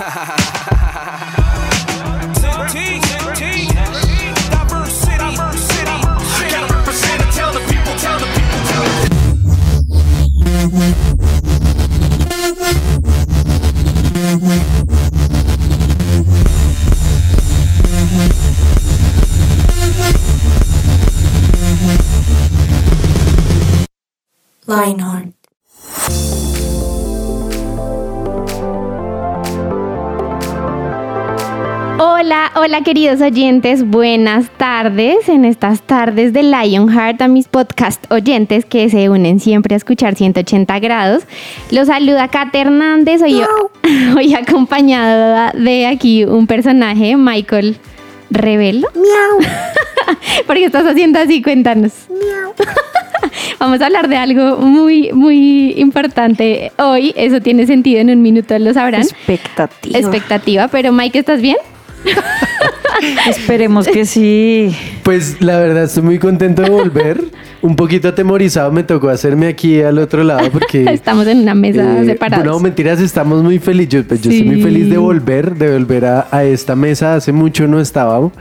ha ha ha ha Hola, queridos oyentes, buenas tardes en estas tardes de Lionheart a mis podcast oyentes que se unen siempre a escuchar 180 grados. Los saluda Kate Hernández, hoy, hoy acompañada de aquí un personaje, Michael Revelo. Miau. ¿Por qué estás haciendo así? Cuéntanos. Miau. Vamos a hablar de algo muy, muy importante hoy. Eso tiene sentido en un minuto, lo sabrán. Expectativa. Expectativa, pero Mike, ¿estás bien? Esperemos que sí. Pues la verdad estoy muy contento de volver. Un poquito atemorizado me tocó hacerme aquí al otro lado porque... Estamos en una mesa eh, separados. No, mentiras, estamos muy felices. Yo, pues, yo estoy muy feliz de volver, de volver a, a esta mesa. Hace mucho no estábamos.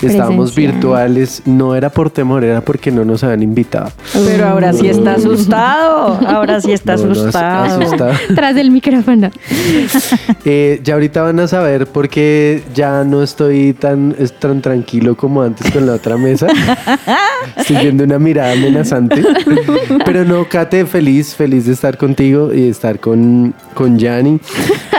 Estábamos virtuales. No era por temor, era porque no nos habían invitado. Pero ahora sí está asustado. Ahora sí está No, no, as- asustado. Tras del micrófono. Eh, ya ahorita van a saber por qué ya no estoy tan, tan tranquilo como antes con la otra mesa. Estoy viendo una mirada amenazante. Pero no, Kate, feliz, feliz de estar contigo y de estar con, con Yanni.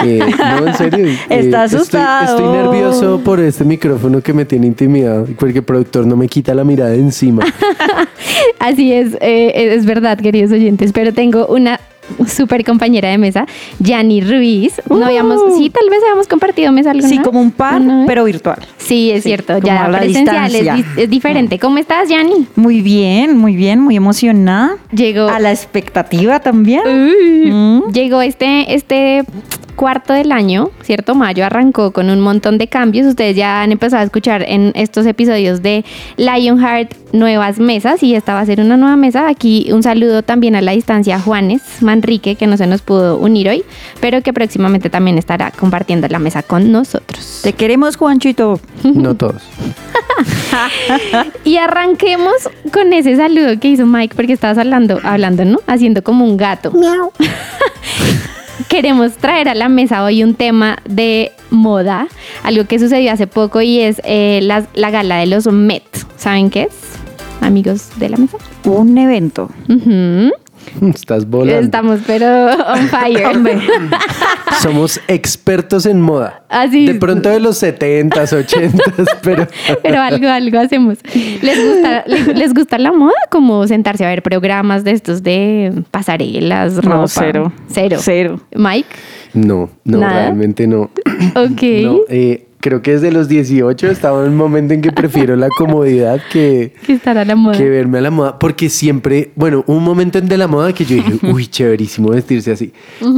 Eh, no, en serio. eh, Está estoy- asustado. Estoy, nervioso por este micrófono que me tiene intimidado porque el productor no me quita la mirada de encima. Así es, eh, es verdad, queridos oyentes, pero tengo una súper compañera de mesa, Yani Ruiz. No habíamos, sí, tal vez habíamos compartido mesa alguna Sí, como un par, pero virtual. Sí, es Sí, cierto, ya la presencial es, distancia. di- es diferente. ¿Cómo estás, Yani? Muy bien, muy bien, muy emocionada. Llegó, A la expectativa también. Mm. llegó este, este cuarto del año, ¿cierto? Mayo arrancó con un montón de cambios. Ustedes ya han empezado a escuchar en estos episodios de Lionheart nuevas mesas y esta va a ser una nueva mesa. Aquí un saludo también a la distancia a Juanes Manrique, que no se nos pudo unir hoy, pero que próximamente también estará compartiendo la mesa con nosotros. Te queremos, Juanchito. No todos. Y arranquemos con ese saludo que hizo Mike, porque estabas hablando, hablando, ¿no? Haciendo como un gato. Miau. Queremos traer a la mesa hoy un tema de moda, algo que sucedió hace poco y es eh, la, la gala de los Met. ¿Saben qué es? Amigos de la mesa. Un evento. Estás volando. Estamos pero on fire. Somos expertos en moda. Así De pronto de los 70s, 80s, pero... Pero algo, algo hacemos. ¿Les gusta, les, les gusta la moda? Como sentarse a ver programas de estos de pasarelas, ropa. No, cero. Cero. Cero. Mike. No, no, ¿Nada? realmente no. Ok. No, eh, creo que desde los 18 estaba en un momento en que prefiero la comodidad que, que estará la moda. que verme a la moda, porque siempre, bueno, un momento en de la moda que yo dije, uy, chéverísimo vestirse así.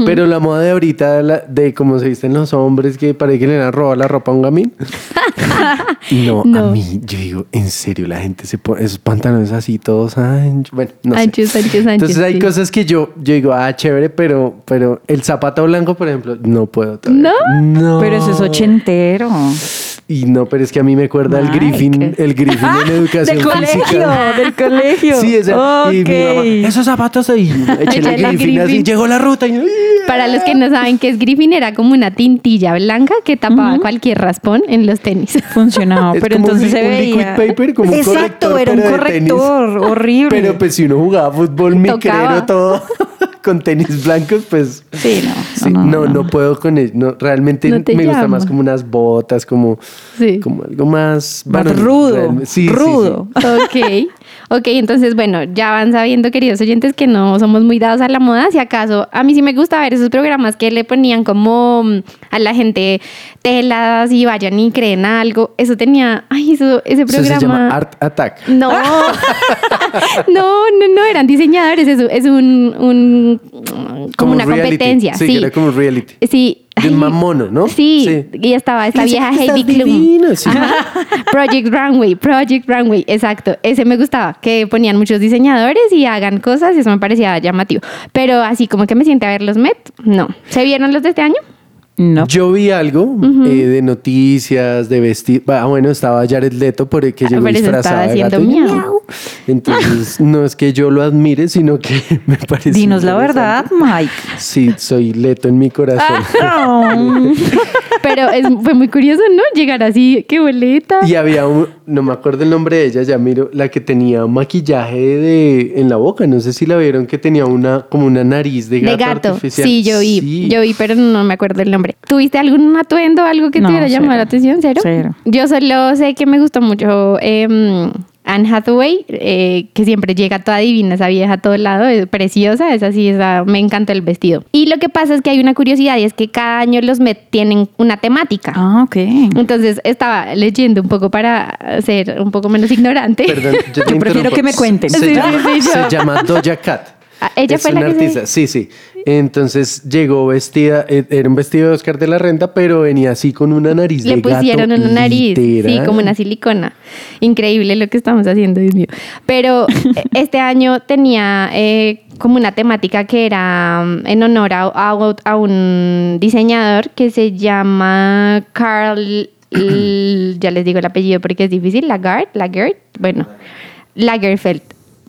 Pero la moda de ahorita, la- de cómo se visten los hombres, que parece que le han robado la ropa a un gamín. no, No. a mí, yo digo, en serio, la gente se pone esos pantalones así, todos anchos. Bueno, no sé. Anchos, anchos, anchos, Entonces hay sí. cosas que yo, yo digo, ah, chévere, pero, pero el zapato blanco, por ejemplo, no puedo todavía. No. Pero ese es ochentero. Y no, pero es que a mí me acuerda el. Griffin, el Griffin en educación Del colegio, física. del colegio. Sí, ese. Y mi mamá, esos zapatos ahí, échale Griffin, Griffin. así, llegó la ruta y Para los que no saben qué es Griffin, era como una tintilla blanca que tapaba cualquier raspón en los tenis. Funcionaba, pero como un entonces se un liquid veía. paper, como un Exacto, corrector, era un corrector horrible. Pero pues si uno jugaba fútbol micrero todo con tenis blancos, pues Sí, no. sí, no, no, puedo con él. No, realmente me gusta más como unas botas, como, Sí. como algo más, rudo. sí. rudo. Ok, ok, entonces bueno, ya van sabiendo, queridos oyentes, que no somos muy dados a la moda. Si acaso, a mí sí me gusta ver esos programas que le ponían como mm, a la gente telas y vayan y creen algo. Eso tenía, ay, eso, ese Eso programa. se llama Art Attack. No, no, no, no, eran diseñadores, es, es un, un- como, una reality. competencia. Sí, Sí, era como reality. Sí. De un mamono, ¿no? Sí, Sí. y estaba esta vieja Heidi Klum. divino, sí. Project Runway, Project Runway, exacto. Ese me gustaba, que ponían muchos diseñadores y hagan cosas y eso me parecía llamativo. Pero así como que me siente a ver los Met, no. ¿Se vieron los de este año? No. Yo vi algo eh, de noticias, de vestir. Ah, bueno, estaba Jared Leto por el que llegó Pero disfrazado estaba de gato. miau. Entonces, no es que yo lo admire, sino que me parece. Dinos la verdad, Mike. Sí, soy Leto en mi corazón. Oh. Pero es, fue muy curioso, ¿no? Llegar así, qué boleta. Y había un, no me acuerdo el nombre de ella, ya miro, la que tenía maquillaje de en la boca, no sé si la vieron que tenía una como una nariz de gato, De gato. artificial. Sí, yo vi. Sí. Yo vi, pero no me acuerdo el nombre. ¿Tuviste algún atuendo, algo que No, te hubiera llamado la atención? ¿Cero? Cero. Yo solo sé que me gustó mucho em, Anne Hathaway, eh, que siempre llega toda divina, esa vieja a todo lado, es preciosa, es así, esa, me encanta el vestido. Y lo que pasa es que hay una curiosidad y es que cada año los Met tienen una temática. Ah, ok. Entonces estaba leyendo un poco para ser un poco menos ignorante. Perdón, yo, te Yo prefiero que me cuenten. Se, Sí, llama, sí, sí, se llama Doja Cat. Ah, ella es fue la una que se- artista, sí, sí. Entonces llegó vestida, eh, era un vestido de Oscar de la Renta, pero venía así con una nariz Le de gato, pusieron una nariz, sí, literal. como una silicona. Increíble lo que estamos haciendo, Dios mío. Pero eh, este año tenía eh, como una temática que era mm, en honor a, a- a un diseñador que se llama Carl, ya les digo el apellido porque es difícil, Lagarde, Lagarde, bueno, Lagerfeld.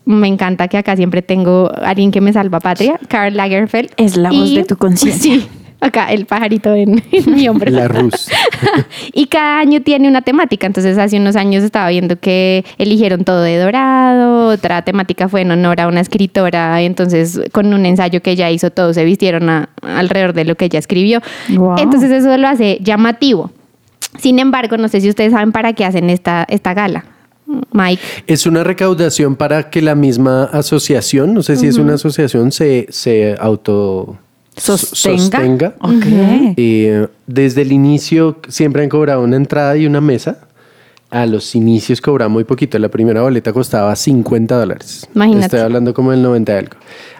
Me encanta que acá siempre tengo a alguien que me salva patria, Karl Lagerfeld. Es la voz de tu conciencia. Sí, acá el pajarito en, en mi hombro. La Rus. y cada año tiene una temática. Entonces, hace unos años estaba viendo que eligieron todo de dorado. Otra temática fue en honor a una escritora. Entonces, con un ensayo que ella hizo, todos se vistieron a- alrededor de lo que ella escribió. Wow. Entonces, eso lo hace llamativo. Sin embargo, no sé si ustedes saben para qué hacen esta, esta gala. Mike. Es una recaudación para que la misma asociación, no sé si es una asociación, se, se auto Sostenga. Eh, desde el inicio siempre han cobrado una entrada y una mesa. A los inicios cobraba muy poquito. La primera boleta costaba 50 dólares. Imagínate. Estoy hablando como del 90 y algo.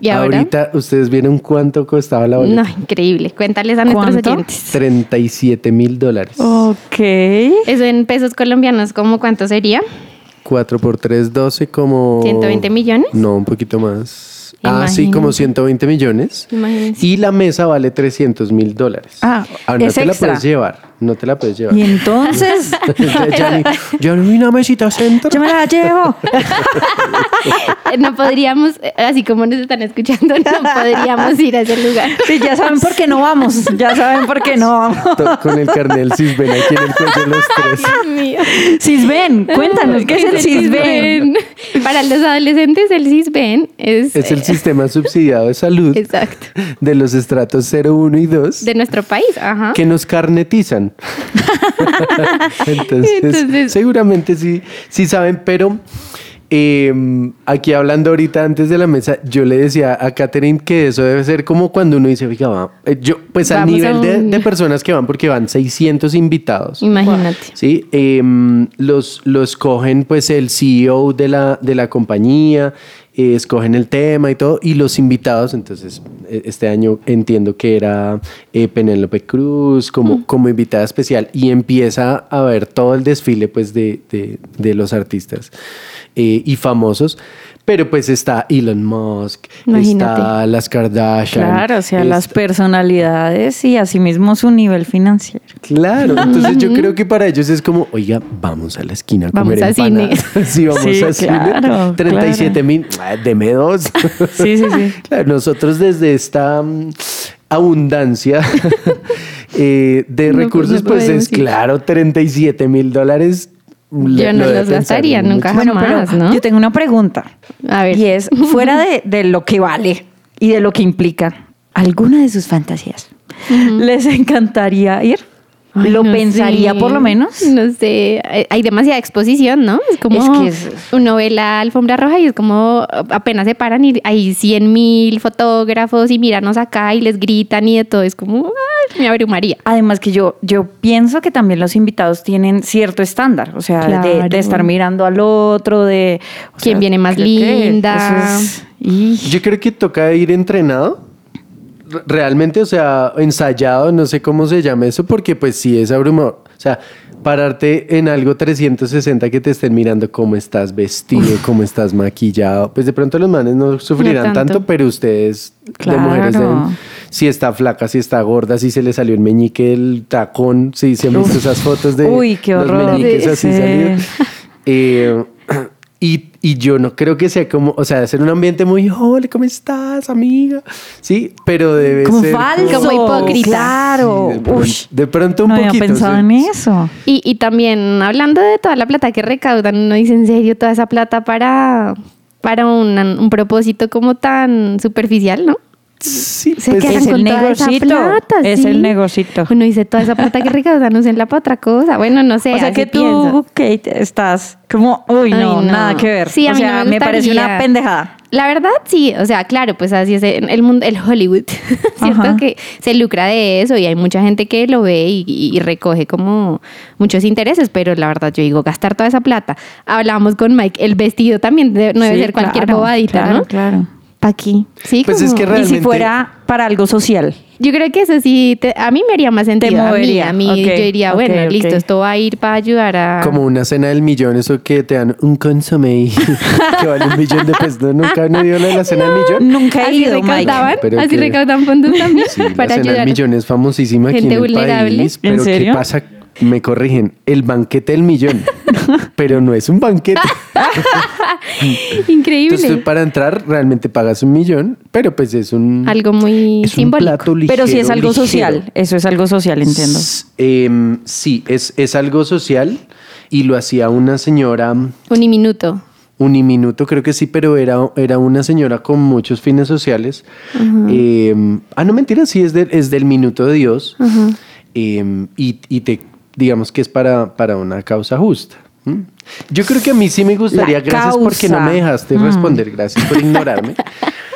¿Y ahora? Ahorita, ¿ustedes vieron cuánto costaba la boleta? No, increíble. Cuéntales a nuestros ¿Cuánto? oyentes. 37 mil dólares. Ok. Eso en pesos colombianos, ¿cómo cuánto sería? 4 por 3, 12 como... 120 millones. No, un poquito más. Ah, sí, Imagínate. como 120 millones. Imagínense. Y la mesa vale 300 mil dólares. Ah, no es te la extra. puedes llevar. No te la puedes llevar. Y entonces, ni, ya ni una mesita centro. yo me la llevo. No podríamos, así como nos están escuchando, no podríamos ir a ese lugar. Sí, ya saben por qué no vamos. Ya saben por qué no vamos. Con el carnel Cisben aquí en el cuello los tres. Dios mío. Cisben, cuéntanos, ¿qué es el Cisben? Para los adolescentes, el Cisben es, Es el eh, sistema subsidiado de salud exacto de los estratos 0, 1 y 2 de nuestro país. Ajá. que nos carnetizan. Entonces, Entonces- seguramente sí, sí saben, pero eh, aquí hablando ahorita antes de la mesa, yo le decía a Catherine que eso debe ser como cuando uno dice, oiga, va", eh, yo, pues al nivel un- de personas que van, porque van 600 invitados. Imagínate. Sí, em, los, los cogen pues el CEO de la, de la compañía, eh, escogen el tema y todo, y los invitados, entonces eh, este año entiendo que era eh, Penélope Cruz como, como invitada especial y empieza a ver todo el desfile pues de, de- de los artistas eh, y famosos. Pero pues está Elon Musk, Imagínate. está las Kardashian. Claro, o sea, las personalidades y asimismo su nivel financiero. Claro, entonces yo creo que para ellos es como, oiga, vamos a la esquina a Vamos comer a cine. empanadas. sí, vamos Sí, a cine. claro, 37 mil, ah, deme dos. Sí, sí, sí. Claro, nosotros desde esta mm, abundancia eh, de No, pues, recursos, pues, es ir. claro, 37 mil dólares. Yo no los gastaría nunca. Bueno, Jamás, pero ¿no? yo tengo una pregunta. A ver. Y es, fuera de, de lo que vale y de lo que implica, ¿alguna de sus fantasías les encantaría ir? Ay, ¿Lo no pensaría sé. por lo menos? No sé, hay- demasiada exposición, ¿no? Es como Es que es- uno ve la alfombra roja y es como apenas se paran y hay 100 mil fotógrafos y míranos acá y les gritan y de todo. Es como, me abrumaría. Además que yo, yo pienso que también los invitados tienen cierto estándar, o sea, de- de, Claro. estar mirando al otro, de... ¿Quién sea, viene más linda? eso es- y- Yo creo que toca ir entrenado. re- Realmente, o sea, ensayado, no sé cómo se llama eso, porque pues sí es abrumador. O sea, pararte en algo 360 que te estén mirando cómo estás vestido, cómo estás maquillado. Pues de pronto los manes no sufrirán No tanto. tanto. pero ustedes de Claro. mujeres deben si está flaca, si está gorda, si se le salió el meñique el tacón, si se han visto esas fotos de Uy, qué los meñiques así Sí. salidos. Eh, y, y yo no creo que sea como, o sea, de ser un ambiente muy, hola, ¿cómo estás, amiga? Sí, pero debe Como ser falso. Como hipócrita. Claro. Sí, de, pronto, de pronto un no poquito. había pensado sí. en eso. Y, y también hablando de toda la plata que recaudan, uno dice en serio toda esa plata para, para una- un propósito como tan superficial, ¿no? Sí, Se pues, es el negocito. plata, Es el negocito. Uno dice toda esa plata que recaudan, úsenla para otra cosa. Bueno, no sé. o sea que tú. Kate, estás como, uy, Ay, no, no. nada que ver. Sí, a o mí no sea, me me parece una pendejada. La verdad, sí, o sea, claro, pues así es el mundo, el Hollywood, ¿cierto? Ajá. Que se lucra de eso y hay mucha gente que lo ve y, recoge como muchos intereses, pero la verdad yo digo, gastar toda esa plata. Hablábamos con Mike, el vestido también no debe Sí, ser cualquier claro, bobadita, claro, ¿no? Claro. ¿Para aquí? Sí, Pues es como- que Y Realmente- si fuera para algo social. Yo creo que eso sí, te- a mí me haría más sentido. a mí, movería. a mí Ok, yo diría, ok, bueno, ok. listo, esto va a ir para ayudar a... Como una cena del millón, eso que te dan un consomé y que vale un millón de pesos. ¿No? ¿Nunca han de la cena del millón? Nunca he ido, Mike. recaudaban, Pero así que- recaudan fondos también Sí, la para cena del ayudar. millón es famosísima aquí Gente en el vulnerable. país. ¿En Pero ¿qué serio? pasa? Me corrigen, el banquete del millón. pero no es un banquete. Increíble. Entonces para entrar realmente pagas un millón, pero pues es un... Algo muy simbólico. ligero, Pero si es algo ligero. social, eso es algo social, entiendo. Em, sí, es, es algo social y lo hacía una señora... Uniminuto. Uniminuto, creo que sí, pero era, era una señora con muchos fines sociales. Eh, ah, no, mentira, sí, es, del- es del Minuto de Dios. Eh, y, y te, digamos que es para, para una causa justa. ¿Mm? Yo creo que a mí sí me gustaría, La gracias porque no me dejaste Mm. responder, gracias por ignorarme.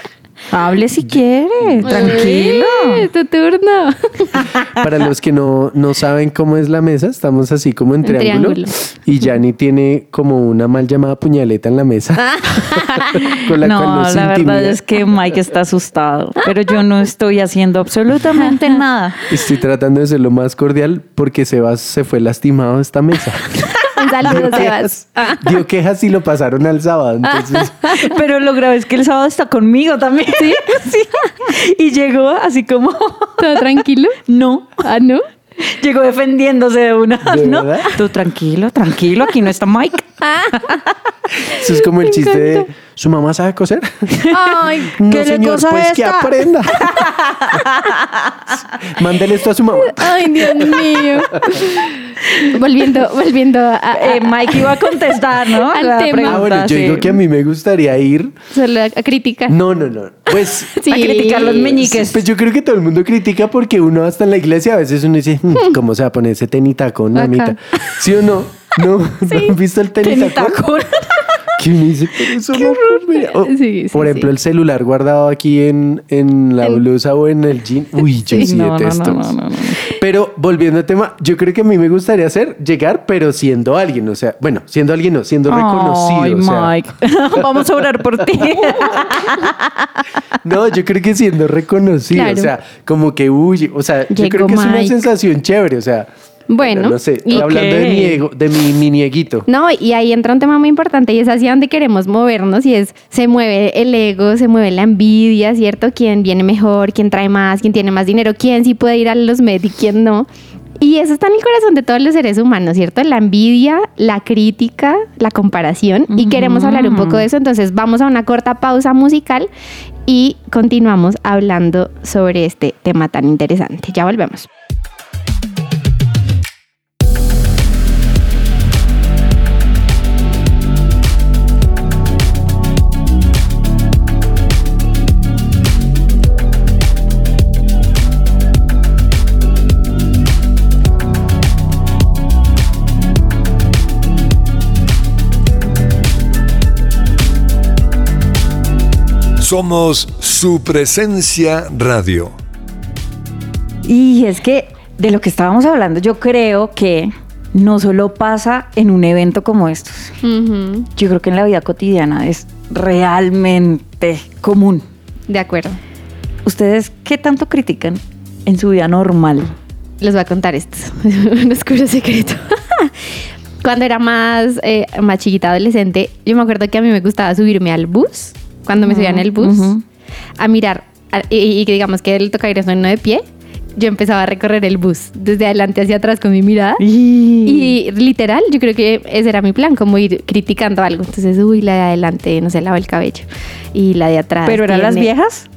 Hable si quiere, tranquilo. Uy, tu turno. Para los que no, no saben cómo es la mesa, estamos así como en triángulo. triángulo. Y Yanni tiene como una mal llamada puñaleta en la mesa. con la cual No, nos la verdad es que Mike está asustado, pero yo no estoy haciendo absolutamente nada. Estoy tratando de ser lo más cordial porque Sebas se fue lastimado de esta mesa. Un saludo, Sebas. dio quejas y lo pasaron al sábado. Entonces, Pero lo grave es que el sábado está conmigo también. Sí, sí. Y llegó así como, ¿Todo tranquilo? no, Ah, ¿no? llegó defendiéndose de una. ¿De ¿no? verdad? Tú tranquilo, tranquilo, aquí no está Mike. eso es como el chiste de su mamá sabe coser. Ay, No, ¿Qué le señor, cosa pues que esta? aprenda. Mándele esto a su mamá. ay, Dios mío. volviendo, volviendo a, a- Eh, Mike iba a contestar, ¿no? Al La tema. pregunta, Ah, bueno, yo sí. digo que a mí me gustaría ir. solo a criticar. No, no, no. Pues Sí. A criticar los meñiques. Pues yo creo que todo el mundo critica porque uno hasta en la iglesia a veces uno dice, "Mm, ¿cómo se va a poner ese tenitacón, mamita? ¿Sí o no? ¿No? ¿No han visto el tenitacón? Tenitacón. Que uno dice, pero eso no mira. O, Sí, sí, Por ejemplo, sí. el celular guardado aquí en, en la En- blusa o en el jean. Uy, yo sí, No, detesto. no, no. Pero volviendo al tema, yo creo que a mí me gustaría hacer llegar, pero siendo alguien, o sea, bueno, siendo alguien no, siendo reconocido. Ay, o sea, Mike. Vamos a orar por ti. No, yo creo que siendo reconocido, Claro. o sea, como que huye, o sea, yo creo que es una sensación chévere, o sea, Bueno, no sé, y- hablando de mi ego, de mi mini eguito. No, y ahí entra un tema muy importante y es hacia donde queremos movernos y es, se mueve el ego, se mueve la envidia, ¿cierto? ¿Quién viene mejor? ¿Quién trae más? ¿Quién tiene más dinero? ¿Quién sí puede ir a los med y quién no? Y eso está en el corazón de todos los seres humanos, ¿cierto? La envidia, la crítica, la comparación. Y queremos hablar un poco de eso, entonces vamos a una corta pausa musical y continuamos hablando sobre este tema tan interesante. Ya volvemos. Somos su presencia radio. Y es que de lo que estábamos hablando, yo creo que no solo pasa en un evento como estos. Yo creo que en la vida cotidiana es realmente común. De acuerdo. ¿Ustedes qué tanto critican en su vida normal? Les voy a contar esto, un oscuro secreto. Cuando era más, eh, más chiquita, adolescente, yo me acuerdo que a mí me gustaba subirme al bus, cuando me subía en el bus, a mirar a- y, que digamos que el tocaderos no de pie, yo empezaba a recorrer el bus desde adelante hacia atrás con mi mirada. Y literal, yo creo que ese era mi plan, como ir criticando algo. Entonces, uy, la de adelante no se lava el cabello. Y la de atrás. ¿Pero eran las viejas?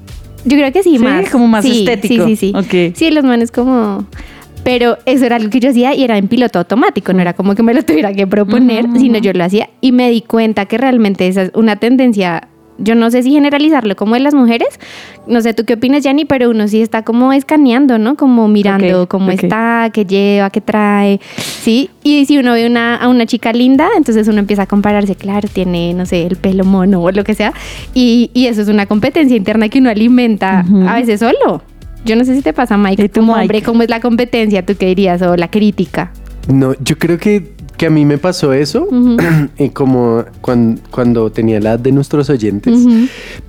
Yo creo que sí, Sí, más. como más Sí, estético. Sí, sí, sí. Ok. Sí, los manes como... Pero eso era algo que yo hacía y era en piloto automático, no era como que me lo tuviera que proponer, sino yo lo hacía y me di cuenta que realmente esa es una tendencia, yo no sé si generalizarlo como de las mujeres, no sé tú qué opinas, Yanni, pero uno sí está como escaneando, ¿no? Como mirando Ok, cómo ok. está, qué lleva, qué trae, ¿sí? Y si uno ve una, a una chica linda, entonces uno empieza a compararse, claro, tiene, no sé, el pelo mono o lo que sea, y, y eso es una competencia interna que uno alimenta Ujú. a veces solo. Yo no sé si te pasa, Mike, ¿Y tú, como Mike? hombre, ¿cómo es la competencia? ¿Tú qué dirías? O la crítica. No, yo creo que, que a mí me pasó eso Ujú. eh, como cuando, cuando tenía la edad de nuestros oyentes,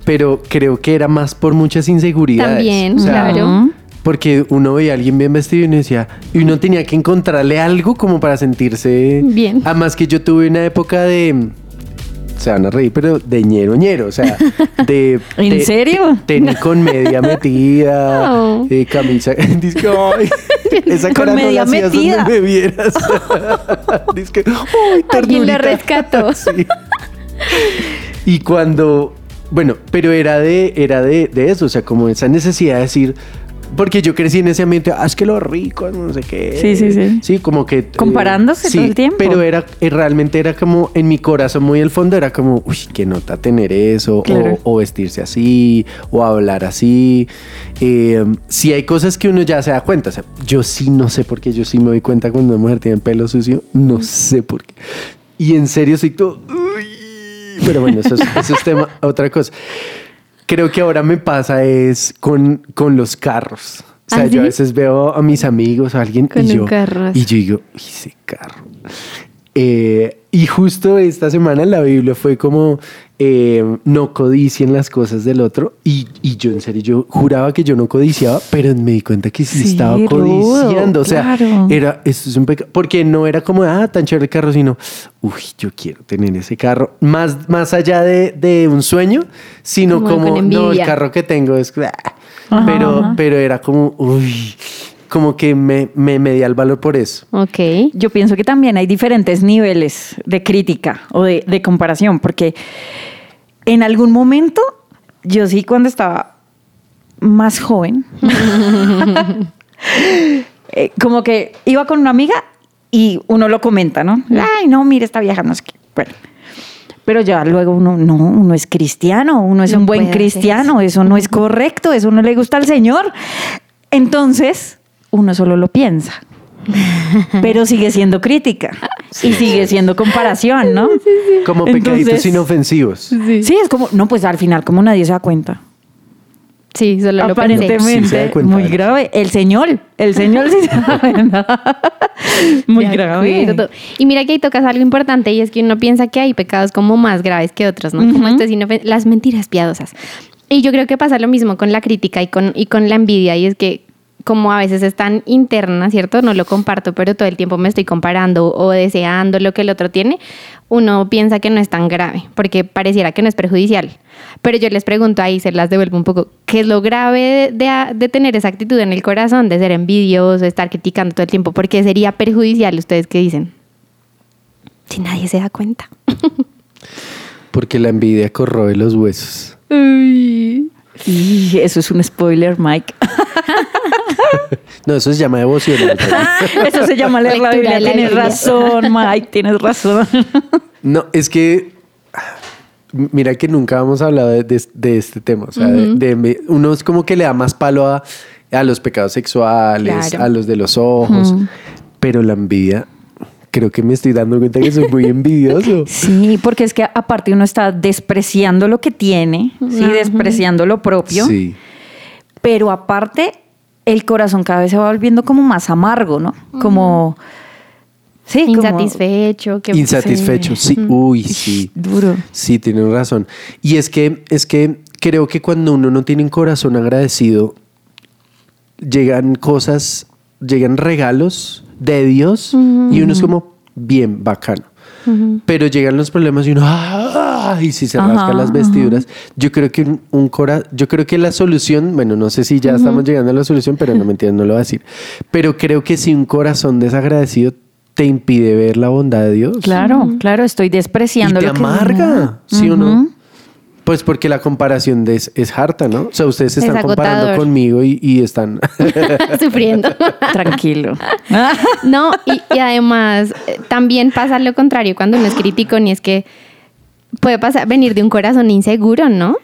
pero creo que era más por muchas inseguridades. También, O sea, claro. Porque uno veía a alguien bien vestido y uno decía, y uno tenía que encontrarle algo como para sentirse Bien. Además que yo tuve una época de se van a reír, pero de ñero ñero, o sea, de ¿En de- serio? Tenis con media metida, No. eh, camisa, Dice, "Ay, esa Con cara no media la metida. donde me vieras. Dice que, "Ay, Alguien ternurita". rescató. Sí. Y cuando, bueno, pero era de, era de, de eso, o sea, como esa necesidad de decir, porque yo crecí en ese ambiente, ah, es que los ricos, no sé qué. Sí, sí, sí. Sí, como que... eh, Comparándose todo el tiempo. Pero era, eh, realmente era como, en mi corazón muy al fondo, era como, uy, qué nota tener eso, o- Claro. o, vestirse así, o hablar así. Eh, sí hay cosas que uno ya se da cuenta, o sea, yo sí no sé por qué, yo sí me doy cuenta cuando una mujer tiene pelo sucio, no sé por qué. Y en serio soy todo, uy. Pero bueno, eso es, eso es tema, otra cosa. Creo que ahora me pasa es con, con los carros. O sea, ¿Ah, yo a veces veo a mis amigos, a alguien, Con y yo, y yo digo, "Uy, ese carro. Eh, y justo esta semana en la Biblia fue como eh, no codicien las cosas del otro. Y, y yo en serio, yo juraba que yo no codiciaba, pero me di cuenta que sí, Sí, estaba rudo, codiciando. O sea, claro. era, esto es un pecado. Porque no era como, ah, tan chévere el carro, sino, uy, yo quiero tener ese carro. Más, más allá de, de un sueño, sino Como no, el carro que tengo es, ah". Ajá, pero, ajá. pero era como, uy, como que me, me medía el valor por eso. Ok. Yo pienso que también hay diferentes niveles de crítica o de, de comparación, porque en algún momento, yo sí cuando estaba más joven, eh, como que iba con una amiga y uno lo comenta, ¿no? Ay, no, mire, esta vieja no es que... Bueno. Pero ya luego uno, no, uno es cristiano, uno es No un buen cristiano, eso no es correcto, eso no le gusta al Señor. Entonces, uno solo lo piensa. Pero sigue siendo crítica y sigue siendo comparación, ¿no? Como Entonces- pecaditos inofensivos. Sí, es como, no, pues al final, como nadie se da cuenta. Sí, solo lo pensé. Sí, se Aparentemente, da cuenta. muy grave. El señor, el señor sí se da cuenta. Muy grave. Y mira que ahí tocas algo importante y es que uno piensa que hay pecados como más graves que otros, ¿no? Como Ujú. estos inofen- las mentiras piadosas. Y yo creo que pasa lo mismo con la crítica y con, y con la envidia y es que como a veces es tan interna, ¿cierto? No lo comparto, pero todo el tiempo me estoy comparando o deseando lo que el otro tiene, uno piensa que no es tan grave, porque pareciera que no es perjudicial. Pero yo les pregunto ahí, se las devuelvo un poco, ¿qué es lo grave de, de- de tener esa actitud en el corazón, de ser envidioso, de estar criticando todo el tiempo? ¿Por qué sería perjudicial? ¿Ustedes qué dicen? Si nadie se da cuenta. Porque la envidia corroe los huesos. Y eso es un spoiler, Mike. No, eso se llama devocional. Eso se llama leer la Biblia. Tienes razón, Mike, tienes razón. No, es que mira que nunca hemos hablado de, de- de este tema. O sea, de- de uno es como que le da más palo a, a los pecados sexuales, Claro. a los de los ojos, pero la envidia, creo que me estoy dando cuenta que soy muy envidioso. Sí, porque es que aparte uno está despreciando lo que tiene, ¿sí? despreciando lo propio, Sí. pero aparte el corazón cada vez se va volviendo como más amargo, ¿no? Como... Sí, como- Insatisfecho. que- Insatisfecho, sí. Uy, sí. Duro. Sí, tienen razón. Y es que, es que creo que cuando uno no tiene un corazón agradecido, llegan cosas, llegan regalos de Dios y uno es como bien bacano. pero llegan los problemas y uno, ¡ah! y si se Ajá, rasca las vestiduras. Yo creo que un, un cora, yo creo que la solución, bueno, no sé si ya estamos llegando a la solución, pero no me entiendes, no lo voy a decir. Pero creo que si un corazón desagradecido te impide ver la bondad de Dios. Claro, claro, estoy Y despreciando te lo que amarga, ¿sí o no? Pues porque la comparación de es, es harta, ¿no? O sea, ustedes se Es están comparando conmigo y, y están... Sufriendo. Tranquilo. No, y, y además eh, también pasa lo contrario cuando uno es crítico, ni es que puede pasar, venir de un corazón inseguro, ¿no?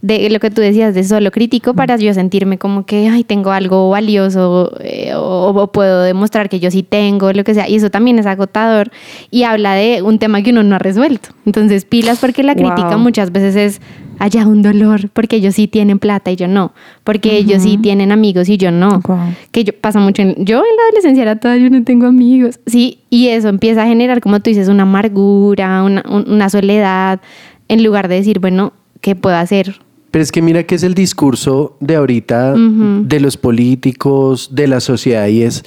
De lo que tú decías, de solo crítico para yo sentirme como que, ay, tengo algo valioso eh, o, o puedo demostrar que yo sí tengo, lo que sea. Y eso también es agotador y habla de un tema que uno no ha resuelto. Entonces, pilas porque la Wow. crítica muchas veces es allá un dolor porque ellos sí tienen plata y yo no, porque ellos sí tienen amigos y yo no Guau. que yo pasa mucho en, yo en la adolescencia era toda yo no tengo amigos sí y eso empieza a generar como tú dices una amargura una, un- una soledad en lugar de decir bueno qué puedo hacer Pero es que mira que es el discurso de ahorita de los políticos, de la sociedad y es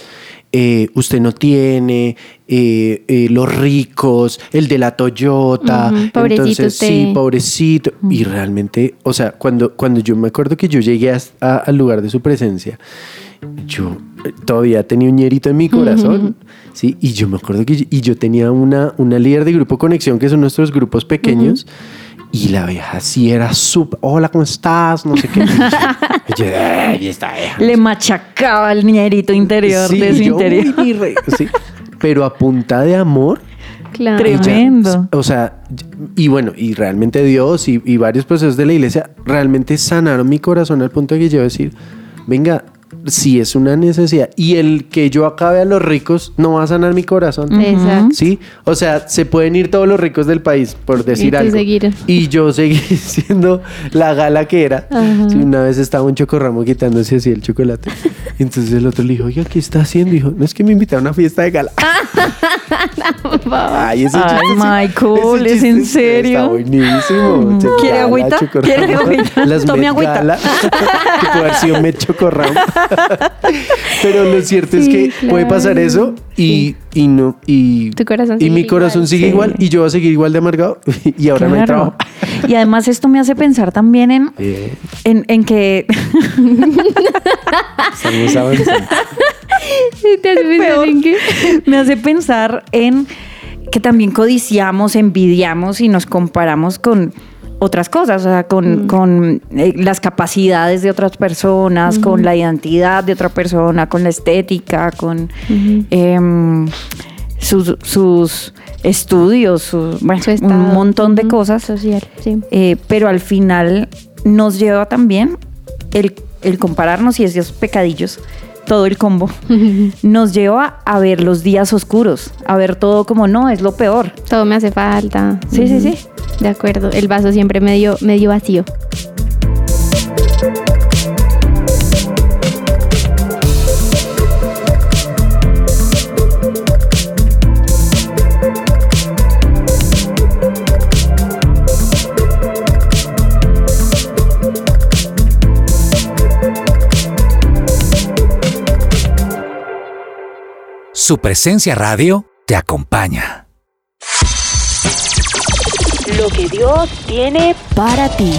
eh, usted no tiene, eh, eh, los ricos, el de la Toyota, pobrecito entonces usted. sí, pobrecito. Y realmente, o sea, cuando, cuando yo me acuerdo que yo llegué a- a- al lugar de su presencia, yo eh, todavía tenía un ñerito en mi corazón, ¿sí? Y yo me acuerdo que yo, y yo tenía una, una líder de grupo Conexión, que son nuestros grupos pequeños, y la vieja sí era súper, hola, ¿cómo estás? No sé qué. Y yo, y yo, "Ay, esta vieja". Le machacaba el niñerito interior Sí, de su yo, interior. "Uy, mi rey", sí. Pero a punta de amor, claro Tremendo. Tremendo. o sea, y bueno, y realmente Dios y, y varios procesos de la iglesia realmente sanaron mi corazón al punto de que yo decir, venga, si es una necesidad y el que yo acabe a los ricos no va a sanar mi corazón. exacto Sí, o sea, se pueden ir todos los ricos del país, por decir algo. seguir. Y yo seguí siendo la gala que era. Sí, una vez estaba un chocorramo quitándose así el chocolate. Entonces el otro le dijo, oiga, ¿qué está haciendo? Dijo, no es que me invitaron a una fiesta de gala. Ay, ese Ay, chiste sí- Michael, ese ¿es en serio? Está buenísimo. ¿Quiere agüita? ¿Quiere agüita? Las Tome agüita. Gala, que puede haber sido Met Chocorramo. Pero lo cierto es que puede pasar claro. eso y, y no y, Tu corazón y mi corazón igual. sigue Sí. igual y yo voy a seguir igual de amargado y ahora no hay Claro. trabajo. Y además esto me hace pensar también en, en, en que. ¿Te en qué? me hace pensar en que también codiciamos, envidiamos y nos comparamos con otras cosas, o sea, con, con, eh, las capacidades de otras personas, con la identidad de otra persona, con la estética, con em, sus, sus estudios, sus, bueno, Su estado. un montón de cosas. social sí Eh, pero al final nos lleva también el, el compararnos y esos pecadillos, todo el combo, nos lleva a ver los días oscuros, a ver todo como no, es lo peor. todo me hace falta. Sí, sí, sí. de acuerdo. El vaso siempre medio medio vacío Su presencia radio te acompaña. Lo que Dios tiene Para ti.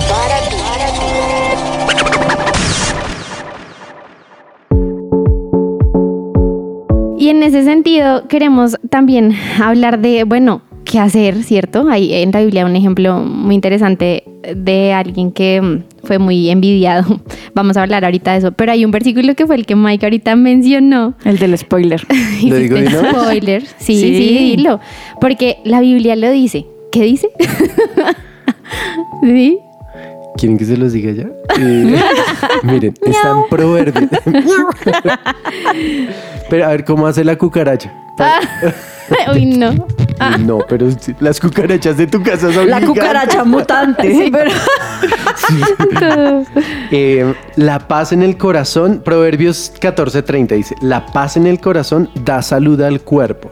Y en ese sentido queremos también hablar de, bueno, qué hacer, ¿cierto? Hay en la Biblia un ejemplo muy interesante de alguien que mm, fue muy envidiado. Vamos a hablar ahorita de eso, pero hay un versículo que fue el que Mike ahorita mencionó. El del spoiler. ¿Lo digo vez? spoiler. Sí, Sí. sí, dilo. Porque la Biblia lo dice. ¿Qué dice? ¿Sí? ¿Quieren que se los diga ya? Eh, miren, está en proverbio. pero a ver, ¿cómo hace la cucaracha? Uy, no. No, pero sí, las cucarachas de tu casa son La gigantes. cucaracha mutante. pero- Todo. Eh, la paz en el corazón, Proverbios 14:30 dice, la paz en el corazón da salud al cuerpo.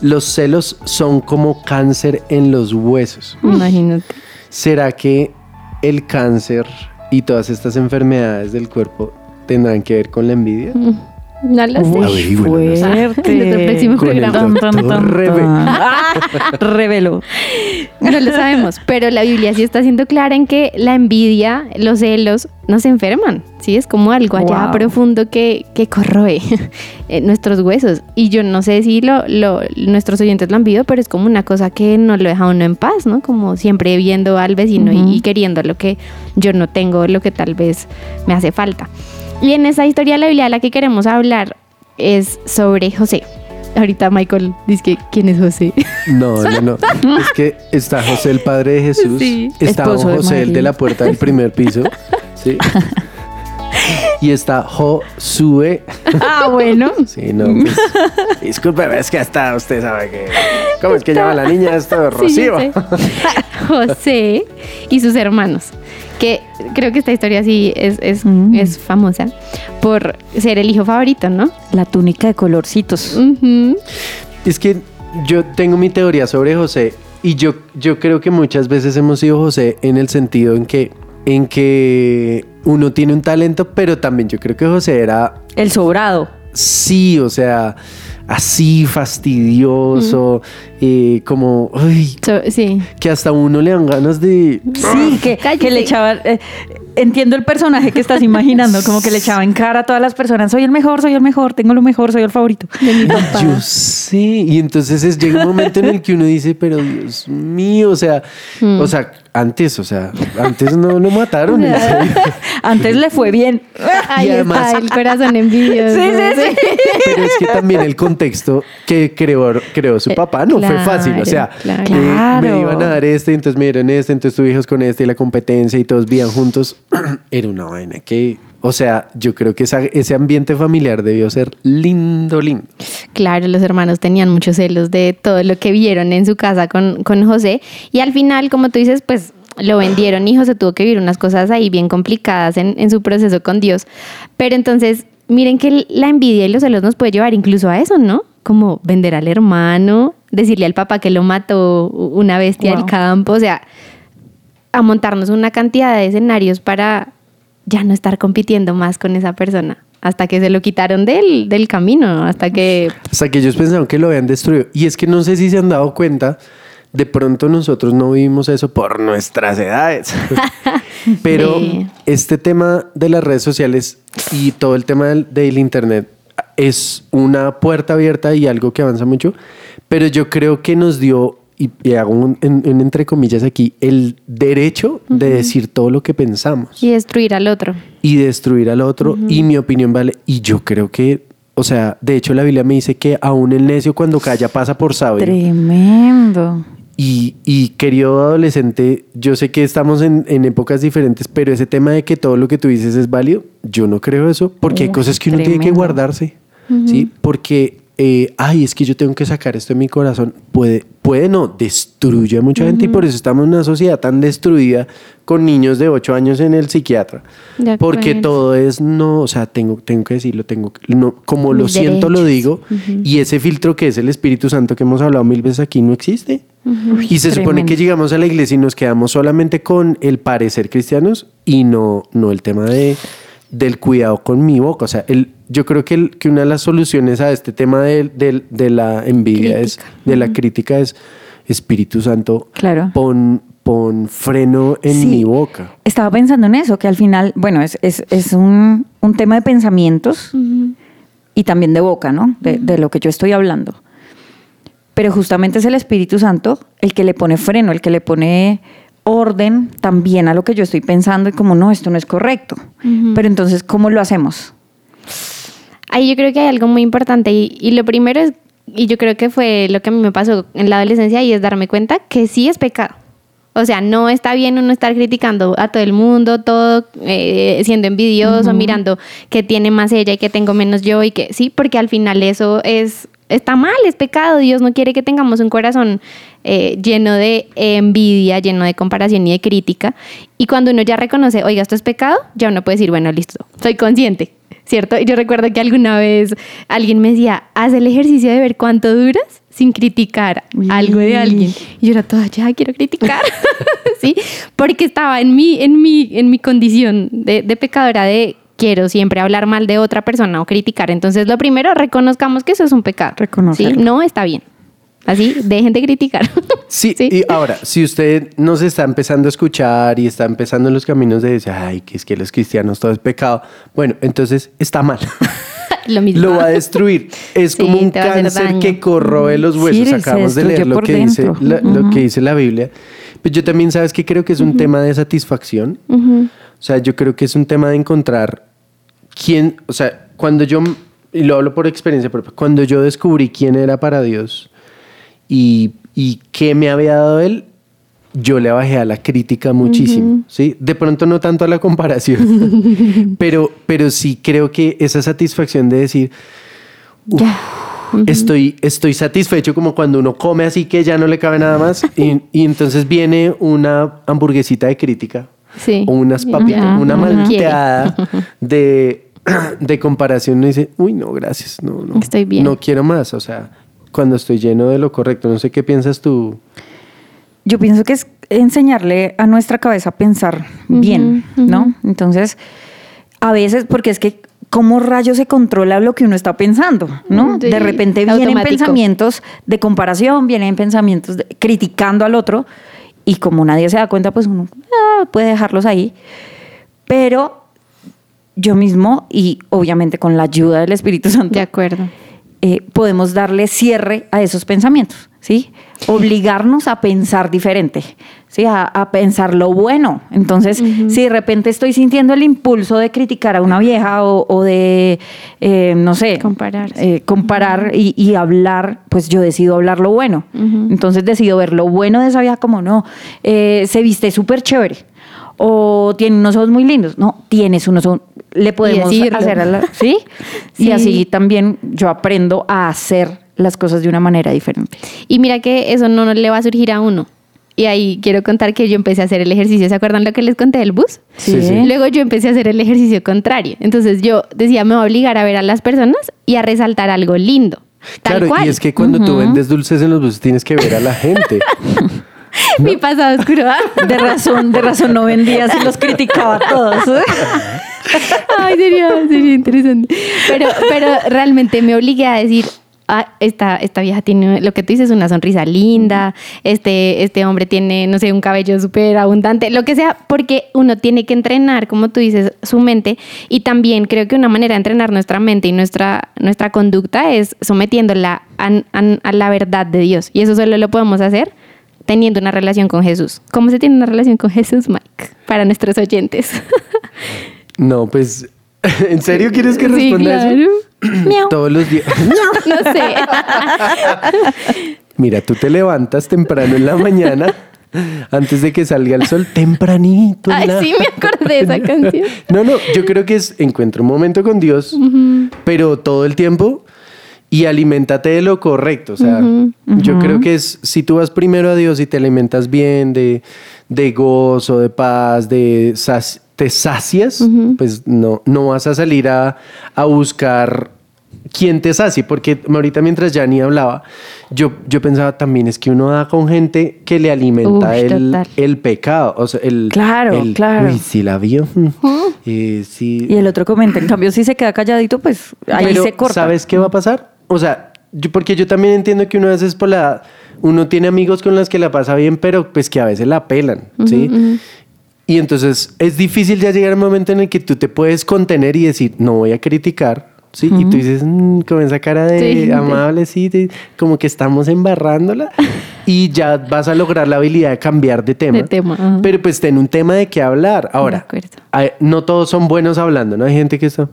Los celos son como cáncer en los huesos. Imagínate. ¿Será que el cáncer y todas estas enfermedades del cuerpo tendrán que ver con la envidia? No lo sé. Fuerte. En nuestro próximo Con el programa. doctor Rebe. Ah, reveló. No lo sabemos, pero la Biblia sí está siendo clara en que la envidia, los celos, nos enferman. Sí, es como algo allá Wow. profundo que, que corroe eh, nuestros huesos. Y yo no sé si lo, lo- nuestros oyentes lo han visto, pero es como una cosa que no lo deja uno en paz, ¿no? Como siempre viendo al vecino y- Ujú. y, queriendo lo que yo no tengo, lo que tal vez me hace falta. Y en esa historia de la Biblia de la que queremos hablar es sobre José. Ahorita Michael dice que quién es José. No, no, no. Es que está José, el padre de Jesús. Sí. Está Esposo de José, el de la puerta del primer piso. Sí. Y está Josué. Ah, bueno. Sí, no. Pues, discúlpeme, es que hasta usted sabe que. ¿Cómo es que llama la niña esto? Sí, Rocío. sé. José y sus hermanos. Que creo que esta historia sí es, es, Mm. es famosa por ser el hijo favorito, ¿no? La túnica de colorcitos. Es que yo tengo mi teoría sobre José y yo, yo creo que muchas veces hemos sido José en el sentido en que, en que uno tiene un talento, pero también yo creo que José era El sobrado. sí, o sea, así fastidioso, eh, como, So- sí. que hasta uno le dan ganas de... Sí, que, que le echaba. eh, entiendo el personaje que estás imaginando, como que le echaba en cara a todas las personas: soy el mejor, soy el mejor, tengo lo mejor, soy el favorito. Yo sé, y entonces es, llega un momento en el que uno dice, pero Dios mío, o sea, o sea, antes, o sea, antes no lo mataron, en serio. Antes le fue bien. Ahí además- está el corazón envidioso. Sí, sí, sí. Pero es que también el contexto que creó, creó su papá no fue fácil. O sea, claro. eh, me iban a dar este, entonces me dieron este, entonces tu hijos con este y la competencia y todos vivían juntos. Era una vaina que, o sea, yo creo que esa- ese ambiente familiar debió ser lindo, lindo. Claro, los hermanos tenían muchos celos de todo lo que vieron en su casa con, con José. Y al final, como tú dices, pues lo vendieron y José tuvo que vivir unas cosas ahí bien complicadas en, en su proceso con Dios. Pero entonces, miren que la envidia y los celos nos puede llevar incluso a eso, ¿no? Como vender al hermano, decirle al papá que lo mató una bestia del Wow. campo, o sea, a montarnos una cantidad de escenarios para ya no estar compitiendo más con esa persona. Hasta que se lo quitaron del, del camino, hasta que Hasta que ellos pensaron que lo habían destruido. Y es que no sé si se han dado cuenta, de pronto nosotros no vivimos eso por nuestras edades. Pero Sí. este tema de las redes sociales y todo el tema del, del internet es una puerta abierta y algo que avanza mucho. Pero yo creo que nos dio, y, y hago un, en- entre comillas aquí, el derecho de decir todo lo que pensamos. Y destruir al otro. y destruir al otro y mi opinión vale. Y yo creo que o sea de hecho la Biblia me dice que aún el necio cuando calla pasa por sabio. Tremendo. y, y querido adolescente yo sé que estamos en, en épocas diferentes pero ese tema de que todo lo que tú dices es válido yo no creo eso porque hay cosas que uno tiene que guardarse sí porque eh, ay es que yo tengo que sacar esto de mi corazón puede puede no destruye a mucha gente y por eso estamos en una sociedad tan destruida con niños de 8 años en el psiquiatra porque todo es no, o sea, tengo, tengo que decirlo, tengo que- no, como lo Mis siento, lo derechos. digo, y ese filtro que es el Espíritu Santo que hemos hablado mil veces aquí no existe. y se supone que llegamos a la iglesia y nos quedamos solamente con el parecer cristianos y no, no el tema de, del cuidado con mi boca. O sea, el, yo creo que, el- que una de las soluciones a este tema de, de- de la envidia, es, de la crítica es Espíritu Santo, Claro. pon, pon freno en Sí. mi boca. Estaba pensando en eso, que al final, bueno, es, es, es un, un tema de pensamientos y también de boca, ¿no? De, de lo que yo estoy hablando. Pero justamente es el Espíritu Santo el que le pone freno, el que le pone orden también a lo que yo estoy pensando y como, no, esto no es correcto. Pero entonces, ¿cómo lo hacemos? Ahí yo creo que hay algo muy importante y, y lo primero es, y yo creo que fue lo que a mí me pasó en la adolescencia y es darme cuenta que sí es pecado. O sea, no está bien uno estar criticando a todo el mundo, todo eh, siendo envidioso, mirando que tiene más ella y que tengo menos yo y que sí, porque al final eso es está mal, es pecado. Dios no quiere que tengamos un corazón eh, lleno de envidia, lleno de comparación y de crítica. Y cuando uno ya reconoce, oiga, esto es pecado, ya uno puede decir, bueno, listo, soy consciente, ¿cierto? Y yo recuerdo que alguna vez alguien me decía, haz el ejercicio de ver cuánto duras sin criticar Uy. algo de alguien. Y yo era toda, ya quiero criticar, ¿sí? Porque estaba en mi, en mi, en mi condición de, de pecadora de quiero siempre hablar mal de otra persona o criticar. Entonces, lo primero, reconozcamos que eso es un pecado. Reconocerlo. ¿sí? No está bien. Así, dejen de criticar. Sí, y ahora, si usted nos está empezando a escuchar y está empezando en los caminos de decir, ay, que es que los cristianos todo es pecado, bueno, entonces está mal. lo mismo. Lo va a destruir. Es Sí, como un cáncer que corroe los huesos. se Acabamos de leer lo por que, dice, dentro. la, lo que dice la Biblia. Pues yo también, ¿sabes que Creo que es un tema de satisfacción. O sea, yo creo que es un tema de encontrar quién, o sea, cuando yo, y lo hablo por experiencia propia, cuando yo descubrí quién era para Dios y, y qué me había dado Él, yo le bajé a la crítica muchísimo, ¿sí? De pronto no tanto a la comparación, pero, pero sí creo que esa satisfacción de decir, "Uf, estoy, estoy satisfecho como cuando uno come así que ya no le cabe nada más y, y entonces viene una hamburguesita de crítica Sí. o unas papitas, Ya, una malteada de, de comparación. Uno dice, uy, no, gracias, no, no. Estoy bien. No quiero más, o sea, cuando estoy lleno de lo correcto. No sé qué piensas tú. Yo pienso que es enseñarle a nuestra cabeza a pensar bien, ¿no? Entonces, a veces, porque es que, ¿cómo rayos se controla lo que uno está pensando, no? Sí, de repente vienen automático. pensamientos de comparación, vienen pensamientos de- criticando al otro, y como nadie se da cuenta, pues uno ah, puede dejarlos ahí. Pero yo mismo, y obviamente con la ayuda del Espíritu Santo, De acuerdo. Eh, podemos darle cierre a esos pensamientos, ¿sí? Obligarnos a pensar diferente, ¿sí? A, a pensar lo bueno. Entonces, si de repente estoy sintiendo el impulso de criticar a una vieja o, o de, eh, no sé, Compararse. eh, comparar y, y hablar, pues yo decido hablar lo bueno. Entonces decido ver lo bueno de esa vieja como no, eh, se viste súper chévere. O tiene unos ojos muy lindos. No, tienes unos ojos. Le podemos hacer a la- ¿sí? Sí. Y así también yo aprendo a hacer las cosas de una manera diferente. Y mira que eso no le va a surgir a uno. Y ahí quiero contar que yo empecé a hacer el ejercicio. ¿Se acuerdan lo que les conté del bus? Sí, sí. Luego yo empecé a hacer el ejercicio contrario. Entonces yo decía, me voy a obligar a ver a las personas y a resaltar algo lindo. Tal claro, cual. y es que cuando tú vendes dulces en los buses tienes que ver a la gente. Mi pasado oscuro. De razón, de razón no vendía si los criticaba a todos. Ay, sería, sería interesante. Pero, pero realmente me obligué a decir, ah, esta, esta vieja tiene, lo que tú dices, una sonrisa linda, este, este hombre tiene, no sé, un cabello súper abundante, lo que sea, porque uno tiene que entrenar, como tú dices, su mente. Y también creo que una manera de entrenar nuestra mente y nuestra, nuestra conducta es sometiéndola a, a- a la verdad de Dios. Y eso solo lo podemos hacer teniendo una relación con Jesús. ¿Cómo se tiene una relación con Jesús, Mike? Para nuestros oyentes. No, pues, ¿en serio quieres que Sí, responda claro. eso? Todos los días. No sé. Mira, tú te levantas temprano en la mañana, antes de que salga el sol, tempranito. Ay, la- sí, me acordé de esa canción. No, no, yo creo que es encuentra un momento con Dios, pero todo el tiempo y aliméntate de lo correcto. O sea, yo creo que es si tú vas primero a Dios y te alimentas bien de, de gozo, de paz, de te sacias, pues no, no vas a salir a, a buscar quién te sacie, porque ahorita mientras Jani hablaba, yo, yo pensaba también es que uno da con gente que le alimenta Uf, el, el pecado, o sea, el... Claro, el- claro. Uy, sí la vio. Eh, sí. Y el otro comenta, en cambio, si se queda calladito, pues ahí Pero, se corta. ¿sabes qué va a pasar? O sea, yo- porque yo también entiendo que uno a veces por la... Uno tiene amigos con los que la pasa bien, pero pues que a veces la pelan, ¿sí? Y entonces es difícil ya llegar al momento en el que tú te puedes contener y decir, no voy a criticar, ¿sí? Y tú dices, "Mm", con esa cara de Sí. amable, sí, de- como que estamos embarrándola y ya vas a lograr la habilidad de cambiar de tema. De tema. Pero pues ten un tema de qué hablar. Ahora, no todos son buenos hablando, ¿no? Hay gente que está...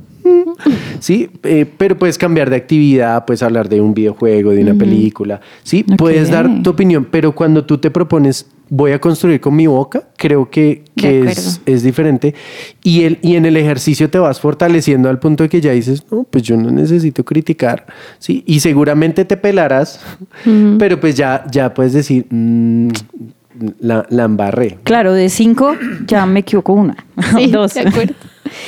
Sí, eh, pero puedes cambiar de actividad, puedes hablar de un videojuego, de una película, sí, puedes dar tu opinión, pero cuando tú te propones, voy a construir con mi boca, creo que, que es, es diferente. Y, el, y en el ejercicio te vas fortaleciendo al punto de que ya dices, no, pues yo no necesito criticar, sí, y seguramente te pelarás, pero pues ya, ya puedes decir, "Mm, la, la embarré. Claro, de cinco ya me equivoco una. Sí, Dos. de acuerdo.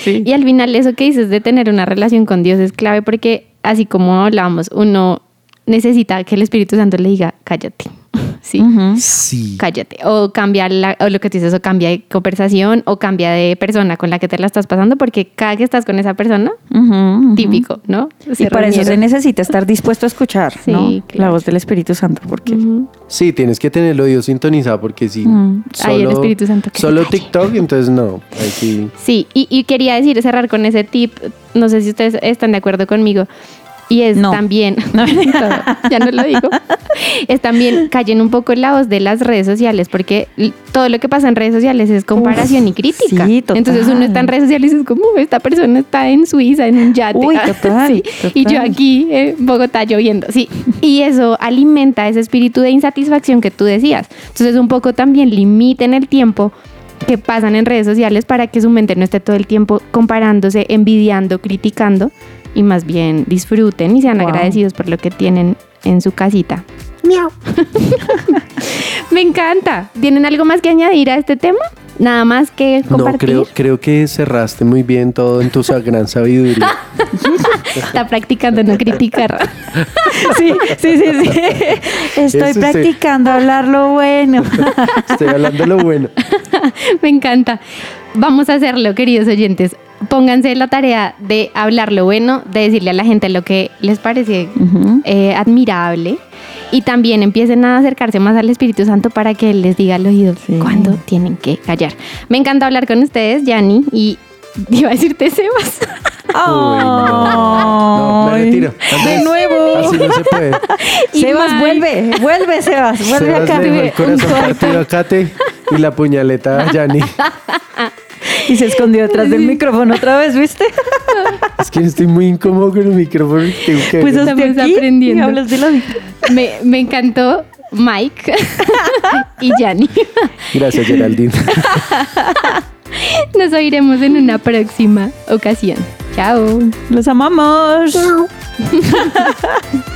Y al final eso que dices de tener una relación con Dios es clave porque así como hablábamos, uno necesita que el Espíritu Santo le diga, cállate. Sí. Sí. Cállate. O cambia la, o lo que tú dices, o cambia de conversación, o cambia de persona con la que te la estás pasando, porque cada que estás con esa persona, típico, ¿no? Y Se para eso se necesita estar dispuesto a escuchar, Sí, ¿no? La voz del Espíritu Santo, porque. Sí, tienes que tener el oído sintonizado porque si. Ay, el Espíritu Santo solo. TikTok, entonces no. Ahí sí. Sí, y, y quería decir, cerrar con ese tip, no sé si ustedes están de acuerdo conmigo, y es No. también, Todo, ya no lo digo, es también callen un poco la voz de las redes sociales, porque todo lo que pasa en redes sociales es comparación Uf, y crítica. sí, total. Entonces uno está en redes sociales y es como, esta persona está en Suiza, en un yate. Uy, total, Sí, Y yo aquí en Bogotá lloviendo, sí. Y eso alimenta ese espíritu de insatisfacción que tú decías. Entonces un poco también limiten el tiempo que pasan en redes sociales para que su mente no esté todo el tiempo comparándose, envidiando, criticando y más bien disfruten y sean Wow. agradecidos por lo que tienen en su casita. Miau. Me encanta. ¿Tienen algo más que añadir a este tema? Nada más que No, compartir. creo, creo que cerraste muy bien todo en tu gran sabiduría. Está practicando no criticar. sí, sí, sí, sí. Estoy Eso sí. practicando hablar lo bueno. Estoy hablando lo bueno. Me encanta. Vamos a hacerlo, queridos oyentes. Pónganse la tarea de hablar lo bueno, de decirle a la gente lo que les parece eh, admirable y también empiecen a acercarse más al Espíritu Santo para que Él les diga al oído Sí. cuándo tienen que callar. Me encanta hablar con ustedes, Yanni, y iba a decirte Sebas. Uy, no. No, me retiro. De nuevo. Así no se puede. Y Sebas, Mike. vuelve, vuelve, Sebas, vuelve Sebas acá. le dejó el corazón partido a Kate y la puñaleta a Yanni. Y se escondió detrás del micrófono otra vez, ¿viste? Es que estoy muy incómodo con el micrófono. que- Pues hasta Estamos aquí aprendiendo. y hablas de la vida. Me, me encantó Mike y Yanni. Gracias, Geraldine. Nos oiremos en una próxima ocasión. Chao. Los amamos.